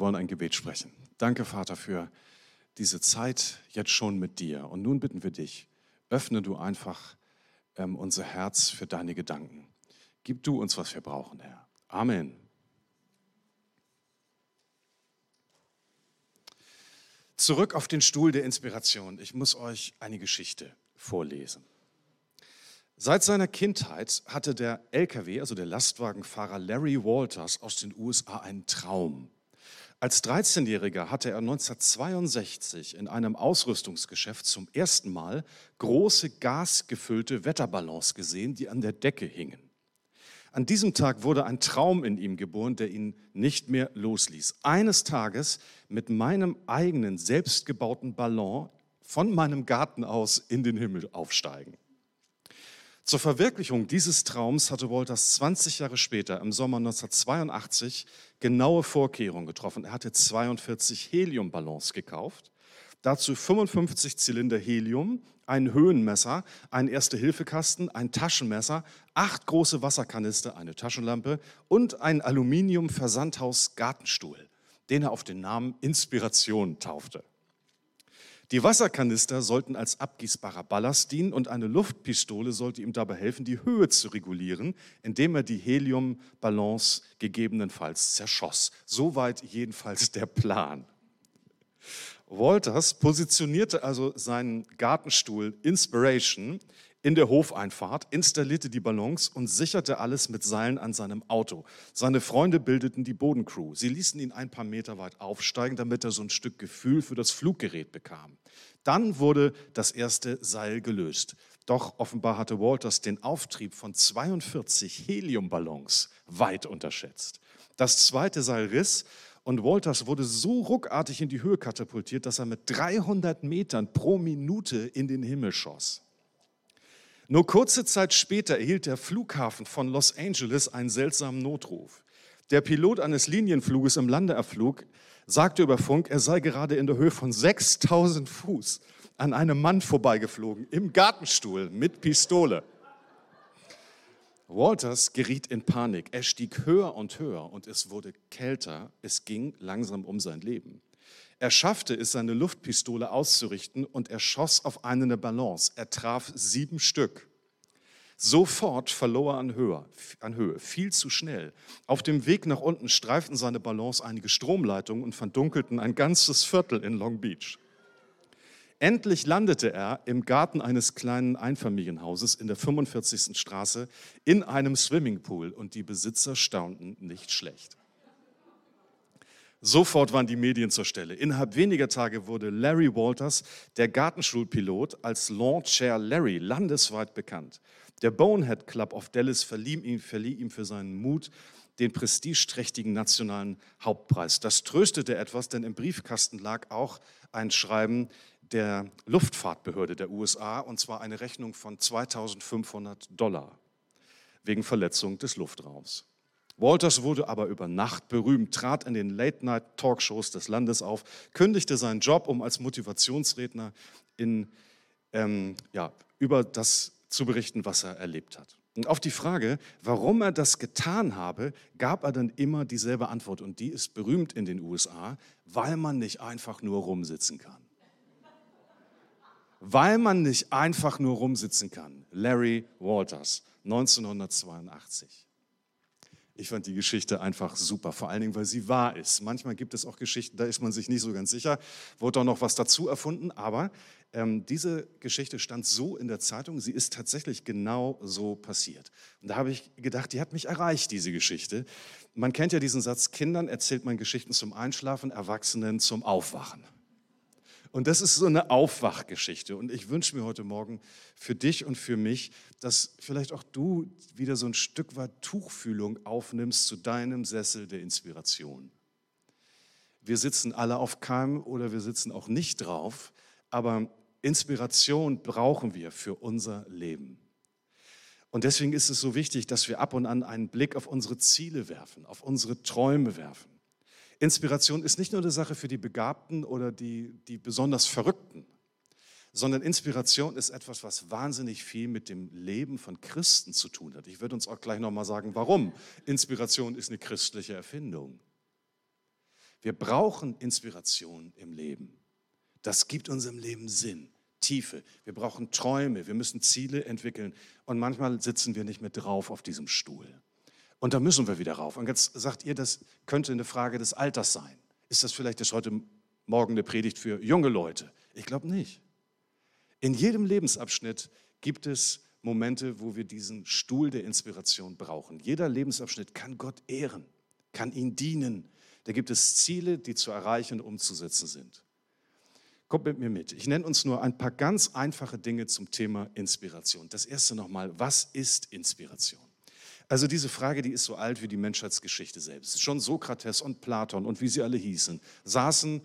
wollen ein Gebet sprechen. Danke, Vater, für diese Zeit jetzt schon mit dir. Und nun bitten wir dich, öffne du einfach ähm, unser Herz für deine Gedanken. Gib du uns, was wir brauchen, Herr. Amen. Zurück auf den Stuhl der Inspiration. Ich muss euch eine Geschichte vorlesen. Seit seiner Kindheit hatte der LKW, also der Lastwagenfahrer Larry Walters aus den USA einen Traum. Als 13-Jähriger hatte er 1962 in einem Ausrüstungsgeschäft zum ersten Mal große gasgefüllte Wetterballons gesehen, die an der Decke hingen. An diesem Tag wurde ein Traum in ihm geboren, der ihn nicht mehr losließ. Eines Tages mit meinem eigenen selbstgebauten Ballon von meinem Garten aus in den Himmel aufsteigen. Zur Verwirklichung dieses Traums hatte Wolters 20 Jahre später, im Sommer 1982, genaue Vorkehrungen getroffen. Er hatte 42 Heliumballons gekauft, dazu 55 Zylinder Helium, ein Höhenmesser, ein Erste-Hilfe-Kasten, ein Taschenmesser, acht große Wasserkanister, eine Taschenlampe und ein Aluminium-Versandhaus-Gartenstuhl, den er auf den Namen Inspiration taufte. Die Wasserkanister sollten als abgießbarer Ballast dienen und eine Luftpistole sollte ihm dabei helfen, die Höhe zu regulieren, indem er die Heliumballons gegebenenfalls zerschoss. Soweit jedenfalls der Plan. Walters positionierte also seinen Gartenstuhl Inspiration in der Hofeinfahrt, installierte die Ballons und sicherte alles mit Seilen an seinem Auto. Seine Freunde bildeten die Bodencrew. Sie ließen ihn ein paar Meter weit aufsteigen, damit er so ein Stück Gefühl für das Fluggerät bekam. Dann wurde das erste Seil gelöst. Doch offenbar hatte Walters den Auftrieb von 42 Heliumballons weit unterschätzt. Das zweite Seil riss und Walters wurde so ruckartig in die Höhe katapultiert, dass er mit 300 Metern pro Minute in den Himmel schoss. Nur kurze Zeit später erhielt der Flughafen von Los Angeles einen seltsamen Notruf. Der Pilot eines Linienfluges im Landeerflug sagte über Funk, er sei gerade in der Höhe von 6000 Fuß an einem Mann vorbeigeflogen, im Gartenstuhl mit Pistole. Walters geriet in Panik. Er stieg höher und höher und es wurde kälter. Es ging langsam um sein Leben. Er schaffte es, seine Luftpistole auszurichten und er schoss auf einen der Ballons. Er traf sieben Stück. Sofort verlor er an Höhe, an Höhe, viel zu schnell. Auf dem Weg nach unten streiften seine Ballons einige Stromleitungen und verdunkelten ein ganzes Viertel in Long Beach. Endlich landete er im Garten eines kleinen Einfamilienhauses in der 45. Straße in einem Swimmingpool und die Besitzer staunten nicht schlecht. Sofort waren die Medien zur Stelle. Innerhalb weniger Tage wurde Larry Walters, der Gartenschulpilot, als Lawn Chair Larry landesweit bekannt. Der Bonehead Club of Dallas verlieh ihm, verlieh ihm für seinen Mut den prestigeträchtigen nationalen Hauptpreis. Das tröstete etwas, denn im Briefkasten lag auch ein Schreiben der Luftfahrtbehörde der USA, und zwar eine Rechnung von 2500 Dollar wegen Verletzung des Luftraums. Walters wurde aber über Nacht berühmt, trat in den Late-Night-Talkshows des Landes auf, kündigte seinen Job, um als Motivationsredner in, ähm, ja, über das zu berichten, was er erlebt hat. Und auf die Frage, warum er das getan habe, gab er dann immer dieselbe Antwort. Und die ist berühmt in den USA, weil man nicht einfach nur rumsitzen kann. Weil man nicht einfach nur rumsitzen kann. Larry Walters, 1982. Ich fand die Geschichte einfach super, vor allen Dingen, weil sie wahr ist. Manchmal gibt es auch Geschichten, da ist man sich nicht so ganz sicher, wurde auch noch was dazu erfunden, aber ähm, diese Geschichte stand so in der Zeitung, sie ist tatsächlich genau so passiert. Und da habe ich gedacht, die hat mich erreicht, diese Geschichte. Man kennt ja diesen Satz, Kindern erzählt man Geschichten zum Einschlafen, Erwachsenen zum Aufwachen. Und das ist so eine Aufwachgeschichte. Und ich wünsche mir heute Morgen für dich und für mich, dass vielleicht auch du wieder so ein Stück weit Tuchfühlung aufnimmst zu deinem Sessel der Inspiration. Wir sitzen alle auf keinem oder wir sitzen auch nicht drauf, aber Inspiration brauchen wir für unser Leben. Und deswegen ist es so wichtig, dass wir ab und an einen Blick auf unsere Ziele werfen, auf unsere Träume werfen. Inspiration ist nicht nur eine Sache für die Begabten oder die, die besonders Verrückten, sondern Inspiration ist etwas, was wahnsinnig viel mit dem Leben von Christen zu tun hat. Ich würde uns auch gleich nochmal sagen, warum. Inspiration ist eine christliche Erfindung. Wir brauchen Inspiration im Leben. Das gibt unserem Leben Sinn, Tiefe. Wir brauchen Träume, wir müssen Ziele entwickeln. Und manchmal sitzen wir nicht mehr drauf auf diesem Stuhl. Und da müssen wir wieder rauf. Und jetzt sagt ihr, das könnte eine Frage des Alters sein. Ist das vielleicht das heute Morgen eine Predigt für junge Leute? Ich glaube nicht. In jedem Lebensabschnitt gibt es Momente, wo wir diesen Stuhl der Inspiration brauchen. Jeder Lebensabschnitt kann Gott ehren, kann ihn dienen. Da gibt es Ziele, die zu erreichen und umzusetzen sind. Kommt mit mir mit. Ich nenne uns nur ein paar ganz einfache Dinge zum Thema Inspiration. Das erste nochmal, was ist Inspiration? Also diese Frage, die ist so alt wie die Menschheitsgeschichte selbst. Schon Sokrates und Platon und wie sie alle hießen, saßen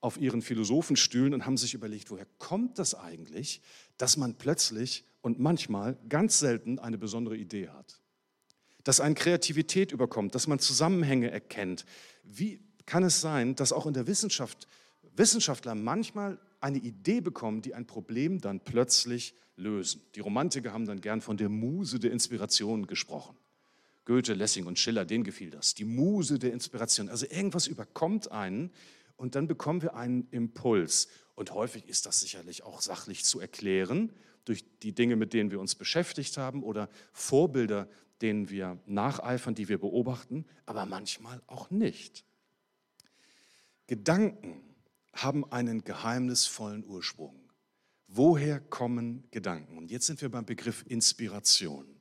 auf ihren Philosophenstühlen und haben sich überlegt, woher kommt das eigentlich, dass man plötzlich und manchmal ganz selten eine besondere Idee hat. Dass eine Kreativität überkommt, dass man Zusammenhänge erkennt. Wie kann es sein, dass auch in der Wissenschaft Wissenschaftler manchmal eine Idee bekommen, die ein Problem dann plötzlich lösen? Die Romantiker haben dann gern von der Muse der Inspiration gesprochen. Goethe, Lessing und Schiller, denen gefiel das. Die Muse der Inspiration. Also irgendwas überkommt einen und dann bekommen wir einen Impuls. Und häufig ist das sicherlich auch sachlich zu erklären durch die Dinge, mit denen wir uns beschäftigt haben oder Vorbilder, denen wir nacheifern, die wir beobachten, aber manchmal auch nicht. Gedanken haben einen geheimnisvollen Ursprung. Woher kommen Gedanken? Und jetzt sind wir beim Begriff Inspiration.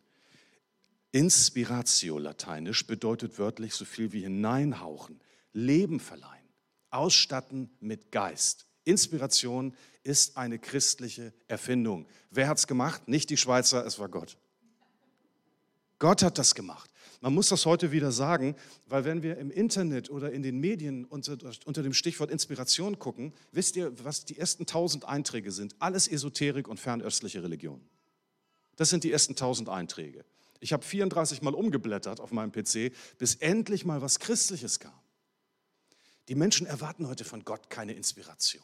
Inspiratio lateinisch bedeutet wörtlich so viel wie hineinhauchen, Leben verleihen, ausstatten mit Geist. Inspiration ist eine christliche Erfindung. Wer hat es gemacht? Nicht die Schweizer, es war Gott. Gott hat das gemacht. Man muss das heute wieder sagen, weil wenn wir im Internet oder in den Medien unter, unter, dem Stichwort Inspiration gucken, wisst ihr, was die ersten tausend Einträge sind? Alles Esoterik und fernöstliche Religion. Das sind die ersten tausend Einträge. Ich habe 34 Mal umgeblättert auf meinem PC, bis endlich mal was Christliches kam. Die Menschen erwarten heute von Gott keine Inspiration.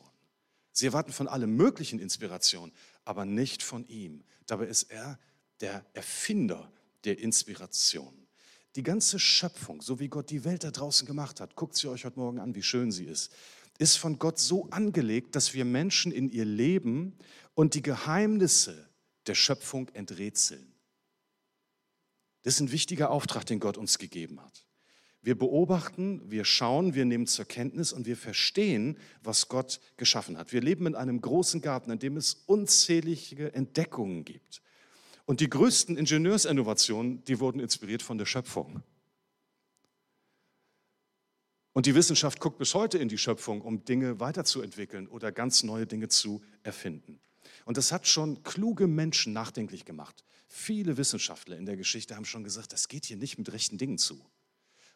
Sie erwarten von allem möglichen Inspiration, aber nicht von ihm. Dabei ist er der Erfinder der Inspiration. Die ganze Schöpfung, so wie Gott die Welt da draußen gemacht hat, guckt sie euch heute Morgen an, wie schön sie ist, ist von Gott so angelegt, dass wir Menschen in ihr Leben und die Geheimnisse der Schöpfung enträtseln. Das ist ein wichtiger Auftrag, den Gott uns gegeben hat. Wir beobachten, wir schauen, wir nehmen zur Kenntnis und wir verstehen, was Gott geschaffen hat. Wir leben in einem großen Garten, in dem es unzählige Entdeckungen gibt. Und die größten Ingenieursinnovationen, die wurden inspiriert von der Schöpfung. Und die Wissenschaft guckt bis heute in die Schöpfung, um Dinge weiterzuentwickeln oder ganz neue Dinge zu erfinden. Und das hat schon kluge Menschen nachdenklich gemacht. Viele Wissenschaftler in der Geschichte haben schon gesagt, das geht hier nicht mit rechten Dingen zu.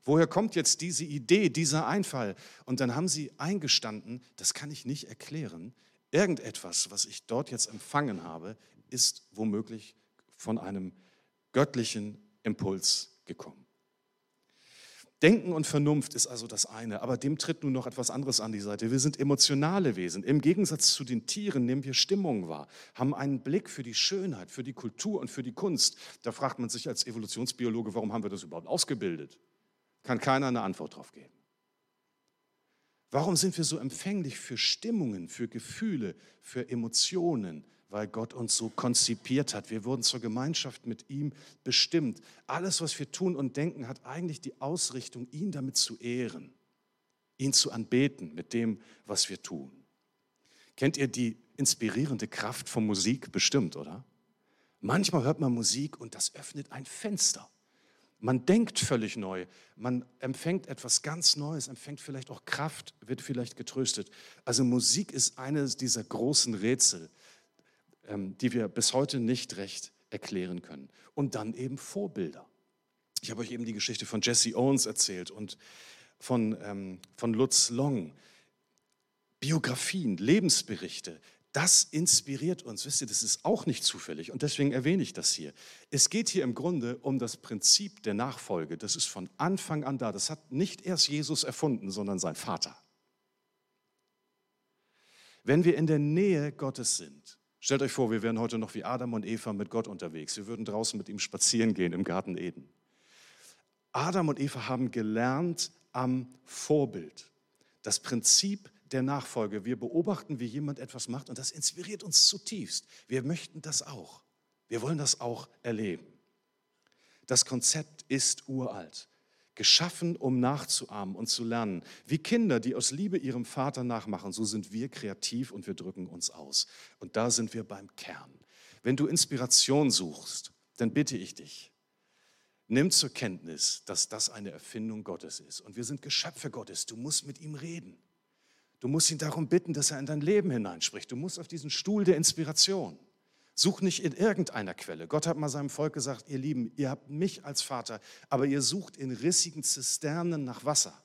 Woher kommt jetzt diese Idee, dieser Einfall? Und dann haben sie eingestanden, das kann ich nicht erklären. Irgendetwas, was ich dort jetzt empfangen habe, ist womöglich von einem göttlichen Impuls gekommen. Denken und Vernunft ist also das eine, aber dem tritt nun noch etwas anderes an die Seite. Wir sind emotionale Wesen. Im Gegensatz zu den Tieren nehmen wir Stimmung wahr, haben einen Blick für die Schönheit, für die Kultur und für die Kunst. Da fragt man sich als Evolutionsbiologe, warum haben wir das überhaupt ausgebildet? Kann keiner eine Antwort darauf geben. Warum sind wir so empfänglich für Stimmungen, für Gefühle, für Emotionen? Weil Gott uns so konzipiert hat. Wir wurden zur Gemeinschaft mit ihm bestimmt. Alles, was wir tun und denken, hat eigentlich die Ausrichtung, ihn damit zu ehren, ihn zu anbeten mit dem, was wir tun. Kennt ihr die inspirierende Kraft von Musik? Bestimmt, oder? Manchmal hört man Musik und das öffnet ein Fenster. Man denkt völlig neu, man empfängt etwas ganz Neues, empfängt vielleicht auch Kraft, wird vielleicht getröstet. Also Musik ist eines dieser großen Rätsel, die wir bis heute nicht recht erklären können. Und dann eben Vorbilder. Ich habe euch eben die Geschichte von Jesse Owens erzählt und von, ähm, von Lutz Long. Biografien, Lebensberichte, das inspiriert uns. Wisst ihr, das ist auch nicht zufällig und deswegen erwähne ich das hier. Es geht hier im Grunde um das Prinzip der Nachfolge. Das ist von Anfang an da. Das hat nicht erst Jesus erfunden, sondern sein Vater. Wenn wir in der Nähe Gottes sind, Stellt euch vor, wir wären heute noch wie Adam und Eva mit Gott unterwegs. Wir würden draußen mit ihm spazieren gehen im Garten Eden. Adam und Eva haben gelernt am Vorbild. Das Prinzip der Nachfolge. Wir beobachten, wie jemand etwas macht und das inspiriert uns zutiefst. Wir möchten das auch. Wir wollen das auch erleben. Das Konzept ist uralt, geschaffen, um nachzuahmen und zu lernen. Wie Kinder, die aus Liebe ihrem Vater nachmachen, so sind wir kreativ und wir drücken uns aus. Und da sind wir beim Kern. Wenn du Inspiration suchst, dann bitte ich dich, nimm zur Kenntnis, dass das eine Erfindung Gottes ist. Und wir sind Geschöpfe Gottes. Du musst mit ihm reden. Du musst ihn darum bitten, dass er in dein Leben hineinspricht. Du musst auf diesen Stuhl der Inspiration. Such nicht in irgendeiner Quelle. Gott hat mal seinem Volk gesagt, ihr Lieben, ihr habt mich als Vater, aber ihr sucht in rissigen Zisternen nach Wasser.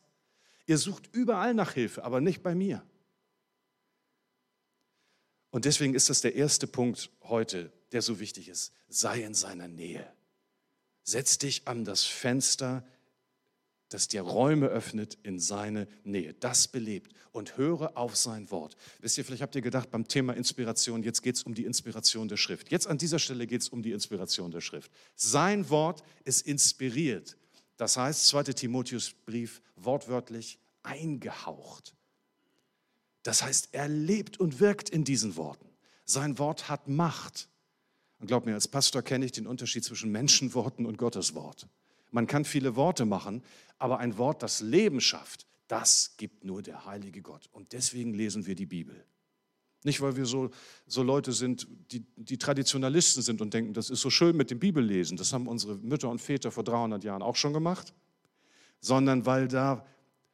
Ihr sucht überall nach Hilfe, aber nicht bei mir. Und deswegen ist das der erste Punkt heute, der so wichtig ist. Sei in seiner Nähe. Setz dich an das Fenster das dir Räume öffnet in seine Nähe. Das belebt und höre auf sein Wort. Wisst ihr, vielleicht habt ihr gedacht beim Thema Inspiration, jetzt geht es um die Inspiration der Schrift. Jetzt an dieser Stelle geht es um die Inspiration der Schrift. Sein Wort ist inspiriert. Das heißt, 2. Timotheusbrief wortwörtlich eingehaucht. Das heißt, er lebt und wirkt in diesen Worten. Sein Wort hat Macht. Und glaub mir, als Pastor kenne ich den Unterschied zwischen Menschenworten und Gottes Wort. Man kann viele Worte machen, aber ein Wort, das Leben schafft, das gibt nur der heilige Gott. Und deswegen lesen wir die Bibel. Nicht, weil wir so, so Leute sind, die, die Traditionalisten sind und denken, das ist so schön mit dem Bibellesen. Das haben unsere Mütter und Väter vor 300 Jahren auch schon gemacht. Sondern weil da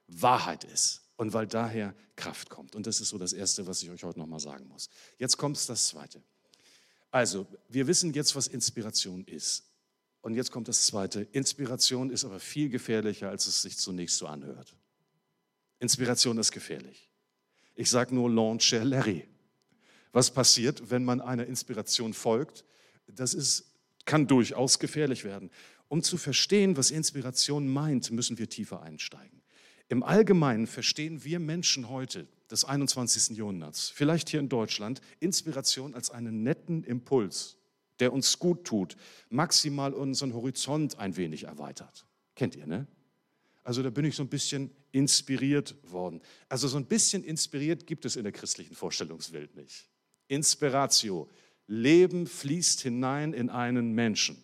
Wahrheit ist und weil daher Kraft kommt. Und das ist so das Erste, was ich euch heute nochmal sagen muss. Jetzt kommt das Zweite. Also, wir wissen jetzt, was Inspiration ist. Und jetzt kommt das Zweite. Inspiration ist aber viel gefährlicher, als es sich zunächst so anhört. Inspiration ist gefährlich. Ich sage nur Launcher Larry. Was passiert, wenn man einer Inspiration folgt? Das ist, kann durchaus gefährlich werden. Um zu verstehen, was Inspiration meint, müssen wir tiefer einsteigen. Im Allgemeinen verstehen wir Menschen heute des 21. Jahrhunderts, vielleicht hier in Deutschland, Inspiration als einen netten Impuls, der uns gut tut, maximal unseren Horizont ein wenig erweitert. Kennt ihr, ne? Also da bin ich so ein bisschen inspiriert worden. Also so ein bisschen inspiriert gibt es in der christlichen Vorstellungswelt nicht. Inspiratio. Leben fließt hinein in einen Menschen.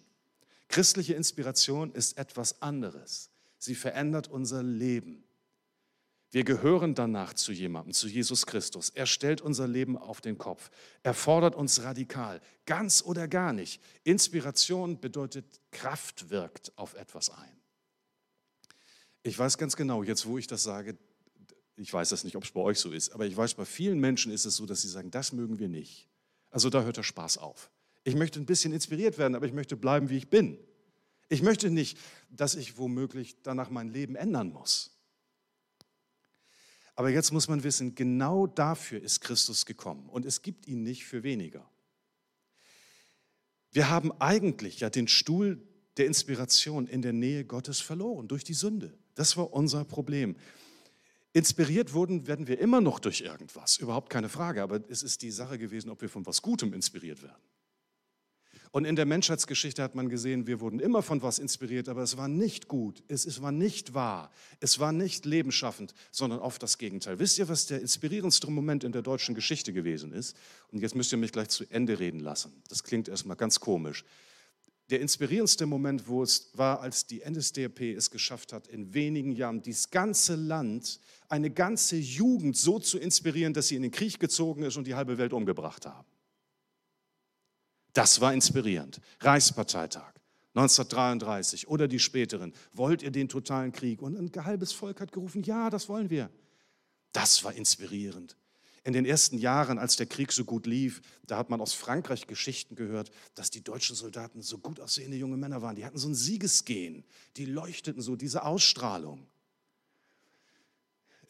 Christliche Inspiration ist etwas anderes. Sie verändert unser Leben. Wir gehören danach zu jemandem, zu Jesus Christus. Er stellt unser Leben auf den Kopf. Er fordert uns radikal, ganz oder gar nicht. Inspiration bedeutet, Kraft wirkt auf etwas ein. Ich weiß ganz genau, jetzt wo ich das sage, ich weiß das nicht, ob es bei euch so ist, aber ich weiß, bei vielen Menschen ist es so, dass sie sagen, das mögen wir nicht. Also da hört der Spaß auf. Ich möchte ein bisschen inspiriert werden, aber ich möchte bleiben, wie ich bin. Ich möchte nicht, dass ich womöglich danach mein Leben ändern muss. Aber jetzt muss man wissen, genau dafür ist Christus gekommen und es gibt ihn nicht für weniger. Wir haben eigentlich ja den Stuhl der Inspiration in der Nähe Gottes verloren durch die Sünde. Das war unser Problem. Inspiriert wurden, werden wir immer noch durch irgendwas, überhaupt keine Frage, aber es ist die Sache gewesen, ob wir von was Gutem inspiriert werden. Und in der Menschheitsgeschichte hat man gesehen, wir wurden immer von was inspiriert, aber es war nicht gut, es, es war nicht wahr, es war nicht lebensschaffend, sondern oft das Gegenteil. Wisst ihr, was der inspirierendste Moment in der deutschen Geschichte gewesen ist? Und jetzt müsst ihr mich gleich zu Ende reden lassen. Das klingt erstmal ganz komisch. Der inspirierendste Moment, wo es war, als die NSDAP es geschafft hat, in wenigen Jahren dieses ganze Land, eine ganze Jugend so zu inspirieren, dass sie in den Krieg gezogen ist und die halbe Welt umgebracht haben. Das war inspirierend. Reichsparteitag 1933 oder die späteren. Wollt ihr den totalen Krieg? Und ein halbes Volk hat gerufen, ja, das wollen wir. Das war inspirierend. In den ersten Jahren, als der Krieg so gut lief, da hat man aus Frankreich Geschichten gehört, dass die deutschen Soldaten so gut aussehende junge Männer waren. Die hatten so ein Siegesgehen, die leuchteten so, diese Ausstrahlung.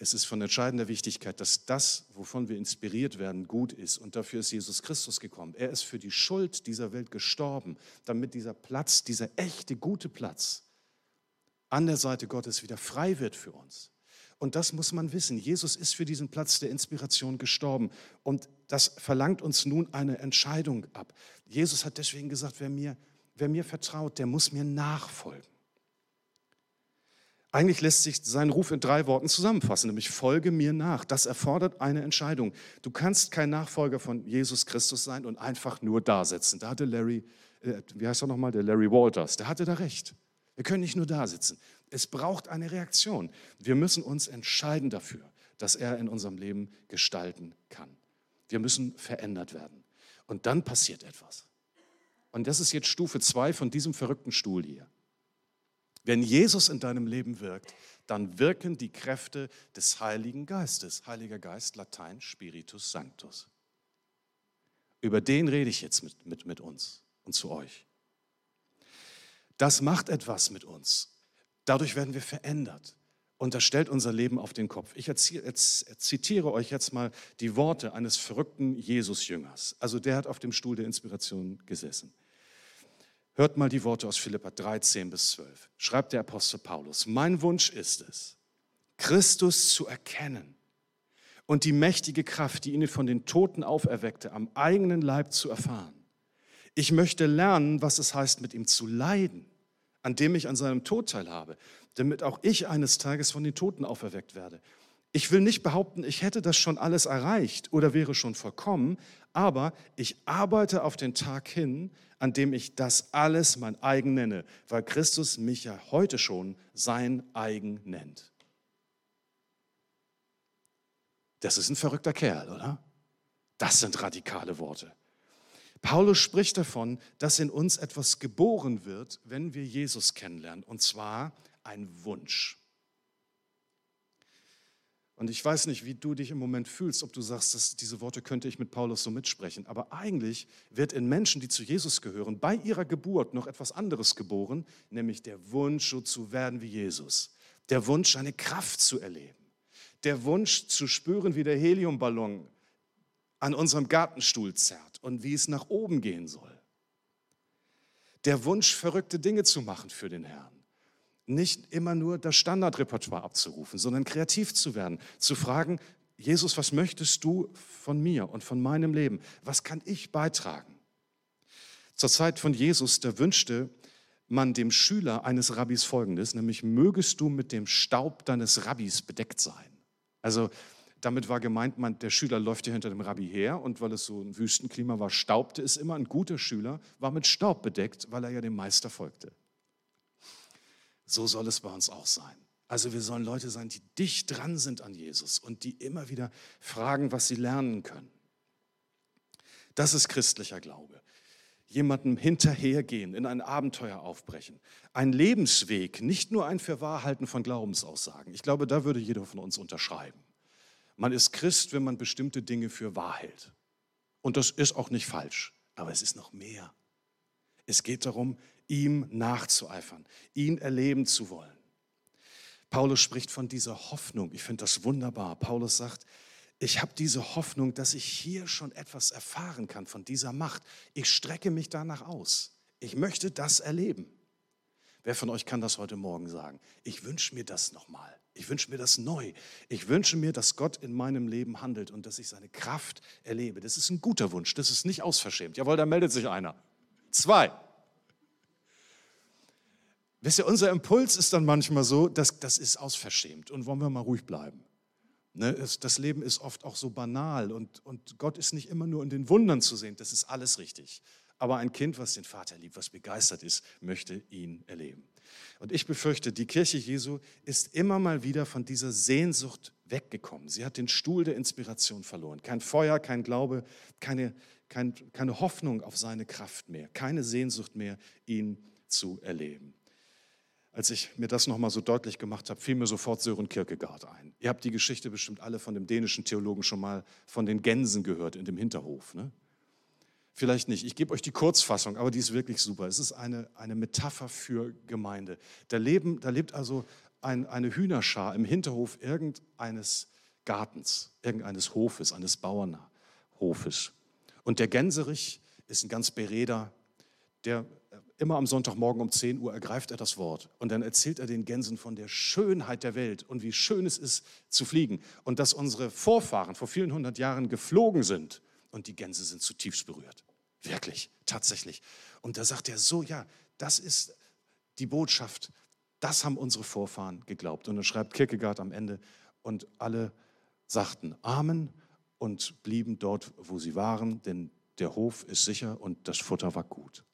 Es ist von entscheidender Wichtigkeit, dass das, wovon wir inspiriert werden, gut ist. Und dafür ist Jesus Christus gekommen. Er ist für die Schuld dieser Welt gestorben, damit dieser Platz, dieser echte, gute Platz an der Seite Gottes wieder frei wird für uns. Und das muss man wissen. Jesus ist für diesen Platz der Inspiration gestorben. Und das verlangt uns nun eine Entscheidung ab. Jesus hat deswegen gesagt, wer mir, wer mir vertraut, der muss mir nachfolgen. Eigentlich lässt sich sein Ruf in drei Worten zusammenfassen, nämlich folge mir nach. Das erfordert eine Entscheidung. Du kannst kein Nachfolger von Jesus Christus sein und einfach nur da sitzen. Da hatte Larry, äh, wie heißt er nochmal, der Larry Walters, der hatte da recht. Wir können nicht nur da sitzen. Es braucht eine Reaktion. Wir müssen uns entscheiden dafür, dass er in unserem Leben gestalten kann. Wir müssen verändert werden. Und dann passiert etwas. Und das ist jetzt Stufe zwei von diesem verrückten Stuhl hier. Wenn Jesus in deinem Leben wirkt, dann wirken die Kräfte des Heiligen Geistes. Heiliger Geist, Latein Spiritus Sanctus. Über den rede ich jetzt mit, mit, mit uns und zu euch. Das macht etwas mit uns. Dadurch werden wir verändert. Und das stellt unser Leben auf den Kopf. Ich zitiere euch jetzt mal die Worte eines verrückten Jesus-Jüngers. Also der hat auf dem Stuhl der Inspiration gesessen. Hört mal die Worte aus Philippa 13 bis 12. Schreibt der Apostel Paulus, mein Wunsch ist es, Christus zu erkennen und die mächtige Kraft, die ihn von den Toten auferweckte, am eigenen Leib zu erfahren. Ich möchte lernen, was es heißt, mit ihm zu leiden, an dem ich an seinem Tod teilhabe, damit auch ich eines Tages von den Toten auferweckt werde. Ich will nicht behaupten, ich hätte das schon alles erreicht oder wäre schon vollkommen, aber ich arbeite auf den Tag hin, an dem ich das alles mein eigen nenne, weil Christus mich ja heute schon sein eigen nennt. Das ist ein verrückter Kerl, oder? Das sind radikale Worte. Paulus spricht davon, dass in uns etwas geboren wird, wenn wir Jesus kennenlernen, und zwar ein Wunsch. Und ich weiß nicht, wie du dich im Moment fühlst, ob du sagst, dass diese Worte könnte ich mit Paulus so mitsprechen. Aber eigentlich wird in Menschen, die zu Jesus gehören, bei ihrer Geburt noch etwas anderes geboren, nämlich der Wunsch, so zu werden wie Jesus. Der Wunsch, eine Kraft zu erleben. Der Wunsch zu spüren, wie der Heliumballon an unserem Gartenstuhl zerrt und wie es nach oben gehen soll. Der Wunsch, verrückte Dinge zu machen für den Herrn nicht immer nur das Standardrepertoire abzurufen, sondern kreativ zu werden, zu fragen, Jesus, was möchtest du von mir und von meinem Leben? Was kann ich beitragen? Zur Zeit von Jesus, da wünschte man dem Schüler eines Rabbis Folgendes, nämlich mögest du mit dem Staub deines Rabbis bedeckt sein. Also damit war gemeint, man, der Schüler läuft ja hinter dem Rabbi her und weil es so ein Wüstenklima war, staubte es immer. Ein guter Schüler war mit Staub bedeckt, weil er ja dem Meister folgte. So soll es bei uns auch sein. Also wir sollen Leute sein, die dicht dran sind an Jesus und die immer wieder fragen, was sie lernen können. Das ist christlicher Glaube. Jemandem hinterhergehen, in ein Abenteuer aufbrechen. Ein Lebensweg, nicht nur ein Verwahrhalten von Glaubensaussagen. Ich glaube, da würde jeder von uns unterschreiben. Man ist Christ, wenn man bestimmte Dinge für wahr hält. Und das ist auch nicht falsch. Aber es ist noch mehr. Es geht darum, ihm nachzueifern, ihn erleben zu wollen. Paulus spricht von dieser Hoffnung. Ich finde das wunderbar. Paulus sagt, ich habe diese Hoffnung, dass ich hier schon etwas erfahren kann von dieser Macht. Ich strecke mich danach aus. Ich möchte das erleben. Wer von euch kann das heute Morgen sagen? Ich wünsche mir das nochmal. Ich wünsche mir das neu. Ich wünsche mir, dass Gott in meinem Leben handelt und dass ich seine Kraft erlebe. Das ist ein guter Wunsch. Das ist nicht ausverschämt. Jawohl, da meldet sich einer. Zwei. Wisst ihr, unser Impuls ist dann manchmal so, dass das ist ausverschämt und wollen wir mal ruhig bleiben. Ne, das Leben ist oft auch so banal und, und Gott ist nicht immer nur in den Wundern zu sehen, das ist alles richtig. Aber ein Kind, was den Vater liebt, was begeistert ist, möchte ihn erleben. Und ich befürchte, die Kirche Jesu ist immer mal wieder von dieser Sehnsucht weggekommen. Sie hat den Stuhl der Inspiration verloren. Kein Feuer, kein Glaube, keine, kein, keine Hoffnung auf seine Kraft mehr, keine Sehnsucht mehr, ihn zu erleben als ich mir das nochmal so deutlich gemacht habe, fiel mir sofort Sören Kierkegaard ein. Ihr habt die Geschichte bestimmt alle von dem dänischen Theologen schon mal von den Gänsen gehört in dem Hinterhof. Ne? Vielleicht nicht. Ich gebe euch die Kurzfassung, aber die ist wirklich super. Es ist eine, eine Metapher für Gemeinde. Da, leben, da lebt also ein, eine Hühnerschar im Hinterhof irgendeines Gartens, irgendeines Hofes, eines Bauernhofes. Und der Gänserich ist ein ganz bereder, der immer am Sonntagmorgen um 10 Uhr ergreift er das Wort und dann erzählt er den Gänsen von der Schönheit der Welt und wie schön es ist zu fliegen und dass unsere Vorfahren vor vielen hundert Jahren geflogen sind und die Gänse sind zutiefst berührt. Wirklich, tatsächlich. Und da sagt er so, ja, das ist die Botschaft, Das haben unsere Vorfahren geglaubt. Und dann schreibt Kierkegaard am Ende, und alle sagten Amen und blieben dort, wo sie waren, denn der Hof ist sicher und das Futter war gut.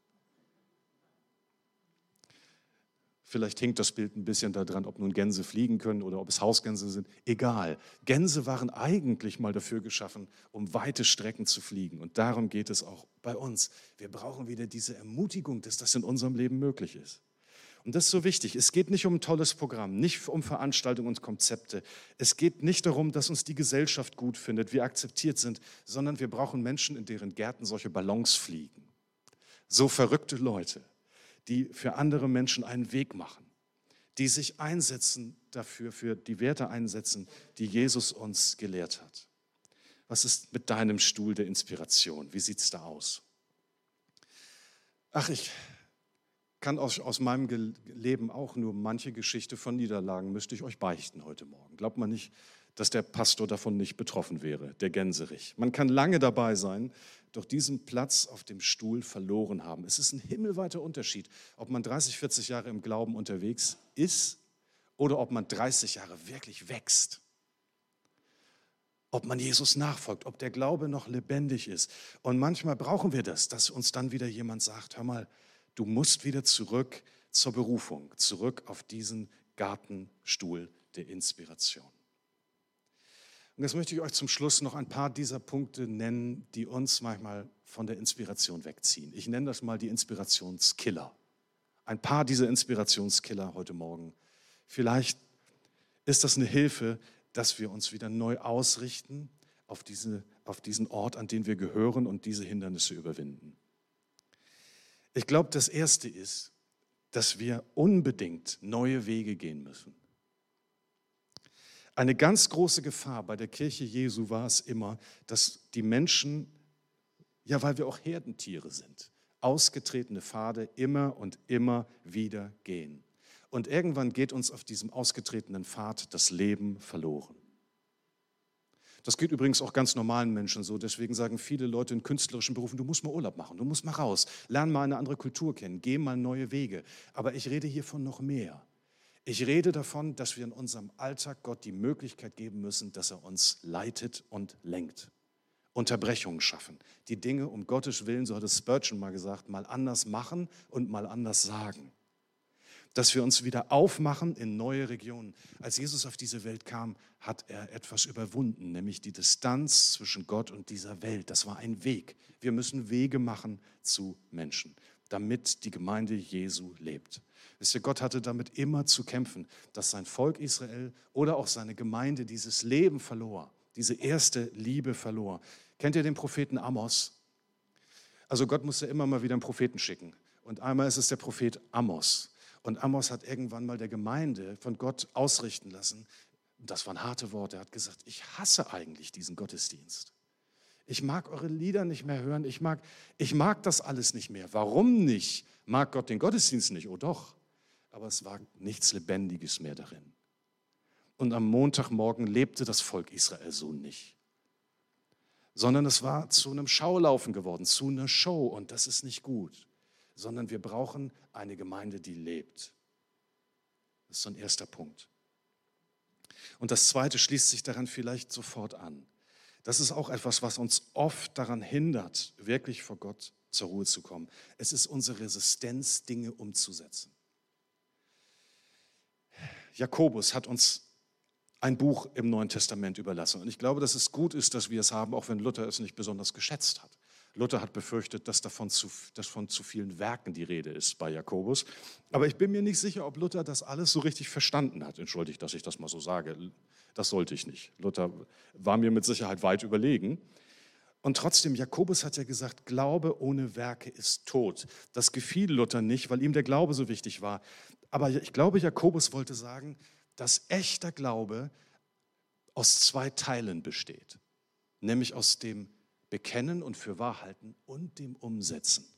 Vielleicht hinkt das Bild ein bisschen daran, ob nun Gänse fliegen können oder ob es Hausgänse sind. Egal. Gänse waren eigentlich mal dafür geschaffen, um weite Strecken zu fliegen. Und darum geht es auch bei uns. Wir brauchen wieder diese Ermutigung, dass das in unserem Leben möglich ist. Und das ist so wichtig. Es geht nicht um ein tolles Programm, nicht um Veranstaltungen und Konzepte. Es geht nicht darum, dass uns die Gesellschaft gut findet, wir akzeptiert sind, sondern wir brauchen Menschen, in deren Gärten solche Ballons fliegen. So verrückte Leute die für andere Menschen einen Weg machen, die sich einsetzen dafür, für die Werte einsetzen, die Jesus uns gelehrt hat. Was ist mit deinem Stuhl der Inspiration? Wie sieht es da aus? Ach, ich kann aus, aus meinem Leben auch nur manche Geschichte von Niederlagen, müsste ich euch beichten heute Morgen. Glaubt man nicht, dass der Pastor davon nicht betroffen wäre, der Gänserich. Man kann lange dabei sein, doch diesen Platz auf dem Stuhl verloren haben. Es ist ein himmelweiter Unterschied, ob man 30, 40 Jahre im Glauben unterwegs ist oder ob man 30 Jahre wirklich wächst. Ob man Jesus nachfolgt, ob der Glaube noch lebendig ist. Und manchmal brauchen wir das, dass uns dann wieder jemand sagt, hör mal, du musst wieder zurück zur Berufung, zurück auf diesen Gartenstuhl der Inspiration. Und jetzt möchte ich euch zum Schluss noch ein paar dieser Punkte nennen, die uns manchmal von der Inspiration wegziehen. Ich nenne das mal die Inspirationskiller. Ein paar dieser Inspirationskiller heute Morgen. Vielleicht ist das eine Hilfe, dass wir uns wieder neu ausrichten auf, diese, auf diesen Ort, an den wir gehören und diese Hindernisse überwinden. Ich glaube, das Erste ist, dass wir unbedingt neue Wege gehen müssen. Eine ganz große Gefahr bei der Kirche Jesu war es immer, dass die Menschen, ja, weil wir auch Herdentiere sind, ausgetretene Pfade immer und immer wieder gehen. Und irgendwann geht uns auf diesem ausgetretenen Pfad das Leben verloren. Das geht übrigens auch ganz normalen Menschen so. Deswegen sagen viele Leute in künstlerischen Berufen, du musst mal Urlaub machen, du musst mal raus, lern mal eine andere Kultur kennen, geh mal neue Wege. Aber ich rede hier von noch mehr. Ich rede davon, dass wir in unserem Alltag Gott die Möglichkeit geben müssen, dass er uns leitet und lenkt. Unterbrechungen schaffen. Die Dinge um Gottes Willen, so hat es Spurgeon mal gesagt, mal anders machen und mal anders sagen. Dass wir uns wieder aufmachen in neue Regionen. Als Jesus auf diese Welt kam, hat er etwas überwunden, nämlich die Distanz zwischen Gott und dieser Welt. Das war ein Weg. Wir müssen Wege machen zu Menschen, damit die Gemeinde Jesu lebt. Wisst ihr, Gott hatte damit immer zu kämpfen, dass sein Volk Israel oder auch seine Gemeinde dieses Leben verlor, diese erste Liebe verlor. Kennt ihr den Propheten Amos? Also Gott musste immer mal wieder einen Propheten schicken. Und einmal ist es der Prophet Amos. Und Amos hat irgendwann mal der Gemeinde von Gott ausrichten lassen. Das waren harte Worte. Er hat gesagt, ich hasse eigentlich diesen Gottesdienst. Ich mag eure Lieder nicht mehr hören. Ich mag, ich mag das alles nicht mehr. Warum nicht? Mag Gott den Gottesdienst nicht? Oh doch aber es war nichts Lebendiges mehr darin. Und am Montagmorgen lebte das Volk Israel so nicht, sondern es war zu einem Schaulaufen geworden, zu einer Show und das ist nicht gut, sondern wir brauchen eine Gemeinde, die lebt. Das ist so ein erster Punkt. Und das zweite schließt sich daran vielleicht sofort an. Das ist auch etwas, was uns oft daran hindert, wirklich vor Gott zur Ruhe zu kommen. Es ist unsere Resistenz, Dinge umzusetzen. Jakobus hat uns ein Buch im Neuen Testament überlassen. Und ich glaube, dass es gut ist, dass wir es haben, auch wenn Luther es nicht besonders geschätzt hat. Luther hat befürchtet, dass davon zu, dass von zu vielen Werken die Rede ist bei Jakobus. Aber ich bin mir nicht sicher, ob Luther das alles so richtig verstanden hat. Entschuldigt, dass ich das mal so sage. Das sollte ich nicht. Luther war mir mit Sicherheit weit überlegen. Und trotzdem, Jakobus hat ja gesagt, Glaube ohne Werke ist tot. Das gefiel Luther nicht, weil ihm der Glaube so wichtig war. Aber ich glaube, Jakobus wollte sagen, dass echter Glaube aus zwei Teilen besteht, nämlich aus dem Bekennen und für Wahrhalten und dem Umsetzen.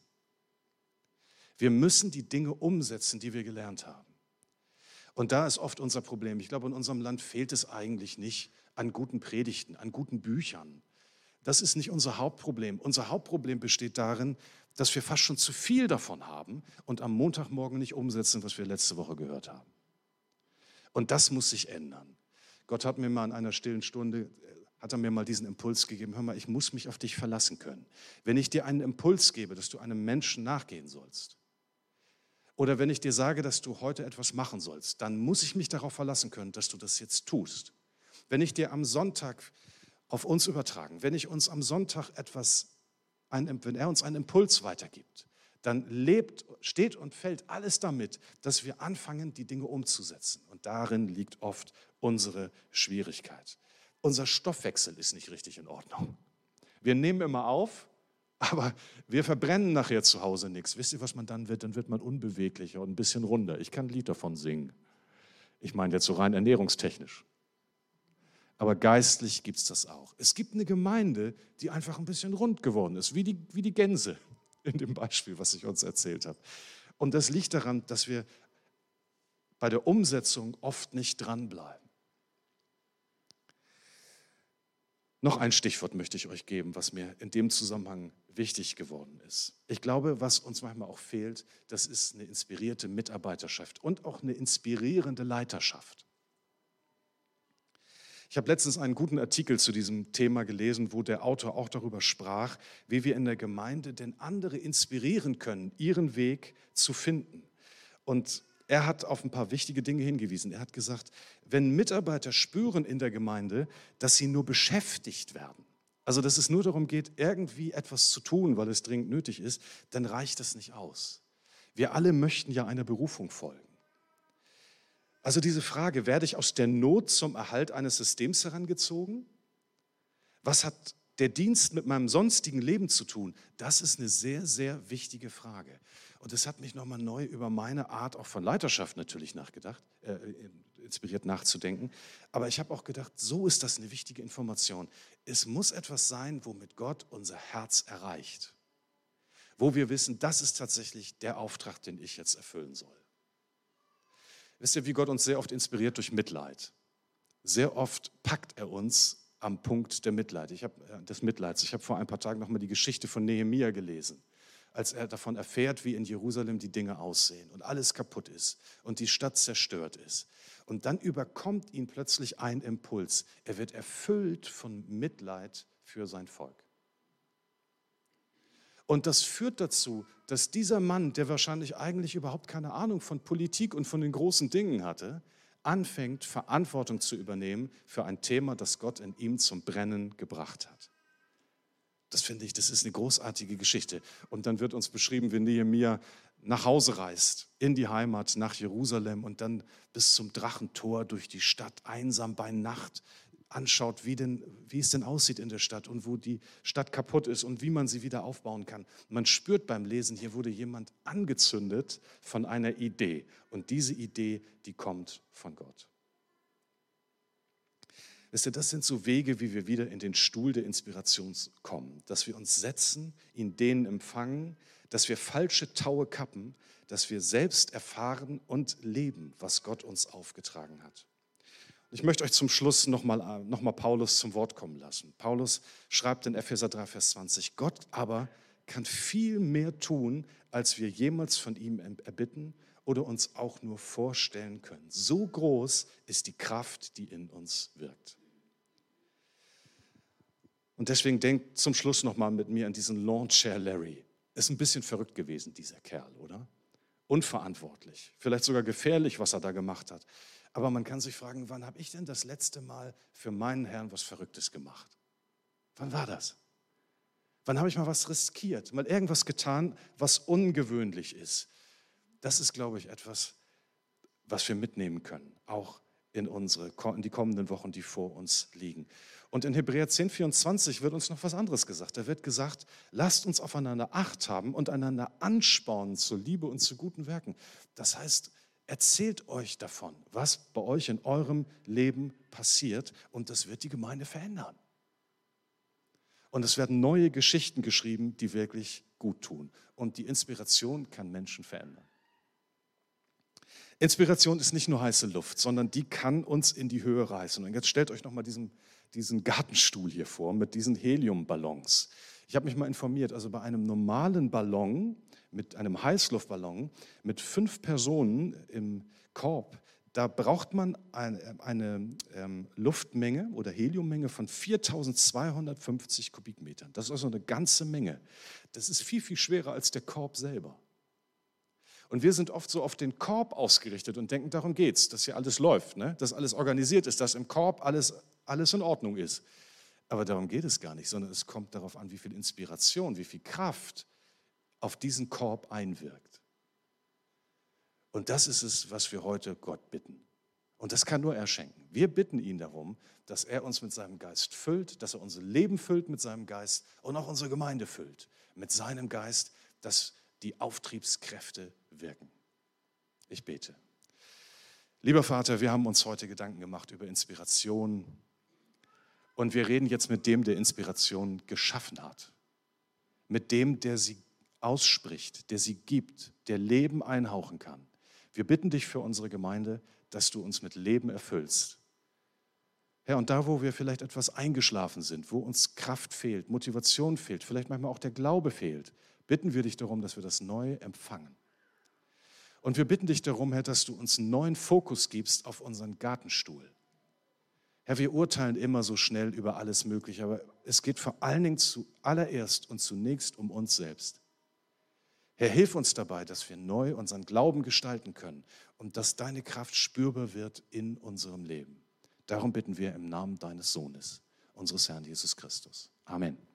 Wir müssen die Dinge umsetzen, die wir gelernt haben. Und da ist oft unser Problem. Ich glaube, in unserem Land fehlt es eigentlich nicht an guten Predigten, an guten Büchern. Das ist nicht unser Hauptproblem. Unser Hauptproblem besteht darin, dass wir fast schon zu viel davon haben und am Montagmorgen nicht umsetzen, was wir letzte Woche gehört haben. Und das muss sich ändern. Gott hat mir mal in einer stillen Stunde, äh, hat er mir mal diesen Impuls gegeben, hör mal, ich muss mich auf dich verlassen können. Wenn ich dir einen Impuls gebe, dass du einem Menschen nachgehen sollst, oder wenn ich dir sage, dass du heute etwas machen sollst, dann muss ich mich darauf verlassen können, dass du das jetzt tust. Wenn ich dir am Sonntag auf uns übertragen, wenn ich uns am Sonntag etwas, wenn er uns einen Impuls weitergibt, dann lebt, steht und fällt alles damit, dass wir anfangen, die Dinge umzusetzen. Und darin liegt oft unsere Schwierigkeit. Unser Stoffwechsel ist nicht richtig in Ordnung. Wir nehmen immer auf, aber wir verbrennen nachher zu Hause nichts. Wisst ihr, was man dann wird? Dann wird man unbeweglicher und ein bisschen runder. Ich kann ein Lied davon singen. Ich meine jetzt so rein ernährungstechnisch. Aber geistlich gibt es das auch. Es gibt eine Gemeinde, die einfach ein bisschen rund geworden ist, wie die, wie die Gänse in dem Beispiel, was ich uns erzählt habe. Und das liegt daran, dass wir bei der Umsetzung oft nicht dranbleiben. Noch ein Stichwort möchte ich euch geben, was mir in dem Zusammenhang wichtig geworden ist. Ich glaube, was uns manchmal auch fehlt, das ist eine inspirierte Mitarbeiterschaft und auch eine inspirierende Leiterschaft. Ich habe letztens einen guten Artikel zu diesem Thema gelesen, wo der Autor auch darüber sprach, wie wir in der Gemeinde denn andere inspirieren können, ihren Weg zu finden. Und er hat auf ein paar wichtige Dinge hingewiesen. Er hat gesagt, wenn Mitarbeiter spüren in der Gemeinde, dass sie nur beschäftigt werden, also dass es nur darum geht, irgendwie etwas zu tun, weil es dringend nötig ist, dann reicht das nicht aus. Wir alle möchten ja einer Berufung folgen. Also diese Frage, werde ich aus der Not zum Erhalt eines Systems herangezogen? Was hat der Dienst mit meinem sonstigen Leben zu tun? Das ist eine sehr, sehr wichtige Frage. Und es hat mich nochmal neu über meine Art auch von Leiterschaft natürlich nachgedacht, äh, inspiriert nachzudenken. Aber ich habe auch gedacht, so ist das eine wichtige Information. Es muss etwas sein, womit Gott unser Herz erreicht. Wo wir wissen, das ist tatsächlich der Auftrag, den ich jetzt erfüllen soll. Wisst ihr, wie Gott uns sehr oft inspiriert durch Mitleid? Sehr oft packt er uns am Punkt der Mitleid. Ich hab, äh, des Mitleids. Ich habe vor ein paar Tagen noch mal die Geschichte von Nehemia gelesen als er davon erfährt, wie in Jerusalem die Dinge aussehen und alles kaputt ist und die Stadt zerstört ist. Und dann überkommt ihn plötzlich ein Impuls. Er wird erfüllt von Mitleid für sein Volk. Und das führt dazu, dass dieser Mann, der wahrscheinlich eigentlich überhaupt keine Ahnung von Politik und von den großen Dingen hatte, anfängt, Verantwortung zu übernehmen für ein Thema, das Gott in ihm zum Brennen gebracht hat. Das finde ich, das ist eine großartige Geschichte. Und dann wird uns beschrieben, wie Nehemiah nach Hause reist, in die Heimat, nach Jerusalem und dann bis zum Drachentor durch die Stadt, einsam bei Nacht, anschaut, wie, denn, wie es denn aussieht in der Stadt und wo die Stadt kaputt ist und wie man sie wieder aufbauen kann. Man spürt beim Lesen, hier wurde jemand angezündet von einer Idee. Und diese Idee, die kommt von Gott. Wisst ihr, das sind so Wege, wie wir wieder in den Stuhl der Inspiration kommen, dass wir uns setzen, ihn denen empfangen, dass wir falsche Taue kappen, dass wir selbst erfahren und leben, was Gott uns aufgetragen hat. Ich möchte euch zum Schluss nochmal noch mal Paulus zum Wort kommen lassen. Paulus schreibt in Epheser 3, Vers 20, Gott aber kann viel mehr tun, als wir jemals von ihm erbitten oder uns auch nur vorstellen können. So groß ist die Kraft, die in uns wirkt. Und deswegen denkt zum Schluss nochmal mit mir an diesen Lawn Chair Larry. Ist ein bisschen verrückt gewesen, dieser Kerl, oder? Unverantwortlich, vielleicht sogar gefährlich, was er da gemacht hat. Aber man kann sich fragen, wann habe ich denn das letzte Mal für meinen Herrn was Verrücktes gemacht? Wann war das? Wann habe ich mal was riskiert, mal irgendwas getan, was ungewöhnlich ist? Das ist, glaube ich, etwas, was wir mitnehmen können, auch in, unsere, in die kommenden Wochen, die vor uns liegen. Und in Hebräer 10, 24 wird uns noch was anderes gesagt. Da wird gesagt, lasst uns aufeinander Acht haben und einander anspornen zur Liebe und zu guten Werken. Das heißt, erzählt euch davon, was bei euch in eurem Leben passiert und das wird die Gemeinde verändern. Und es werden neue Geschichten geschrieben, die wirklich gut tun. Und die Inspiration kann Menschen verändern. Inspiration ist nicht nur heiße Luft, sondern die kann uns in die Höhe reißen. Und jetzt stellt euch nochmal diesen diesen Gartenstuhl hier vor mit diesen Heliumballons. Ich habe mich mal informiert, also bei einem normalen Ballon, mit einem Heißluftballon, mit fünf Personen im Korb, Da braucht man eine, ähm, Luftmenge oder Heliummenge von 4250 Kubikmetern. Das ist also eine ganze Menge. Das ist viel, viel schwerer als der Korb selber. Und wir sind oft so auf den Korb ausgerichtet und denken, darum geht's, dass hier alles läuft, ne? dass alles organisiert ist, dass im Korb alles, alles in Ordnung ist. Aber darum geht es gar nicht, sondern es kommt darauf an, wie viel Inspiration, wie viel Kraft auf diesen Korb einwirkt. Und das ist es, was wir heute Gott bitten. Und das kann nur er schenken. Wir bitten ihn darum, dass er uns mit seinem Geist füllt, dass er unser Leben füllt mit seinem Geist und auch unsere Gemeinde füllt mit seinem Geist, dass die Auftriebskräfte wirken. Ich bete. Lieber Vater, wir haben uns heute Gedanken gemacht über Inspiration und wir reden jetzt mit dem, der Inspiration geschaffen hat, mit dem, der sie ausspricht, der sie gibt, der Leben einhauchen kann. Wir bitten dich für unsere Gemeinde, dass du uns mit Leben erfüllst. Herr, und da, wo wir vielleicht etwas eingeschlafen sind, wo uns Kraft fehlt, Motivation fehlt, vielleicht manchmal auch der Glaube fehlt, bitten wir dich darum, dass wir das neu empfangen. Und wir bitten dich darum, Herr, dass du uns einen neuen Fokus gibst auf unseren Gartenstuhl. Herr, wir urteilen immer so schnell über alles Mögliche, aber es geht vor allen Dingen zuallererst und zunächst um uns selbst. Herr, hilf uns dabei, dass wir neu unseren Glauben gestalten können und dass deine Kraft spürbar wird in unserem Leben. Darum bitten wir im Namen deines Sohnes, unseres Herrn Jesus Christus. Amen.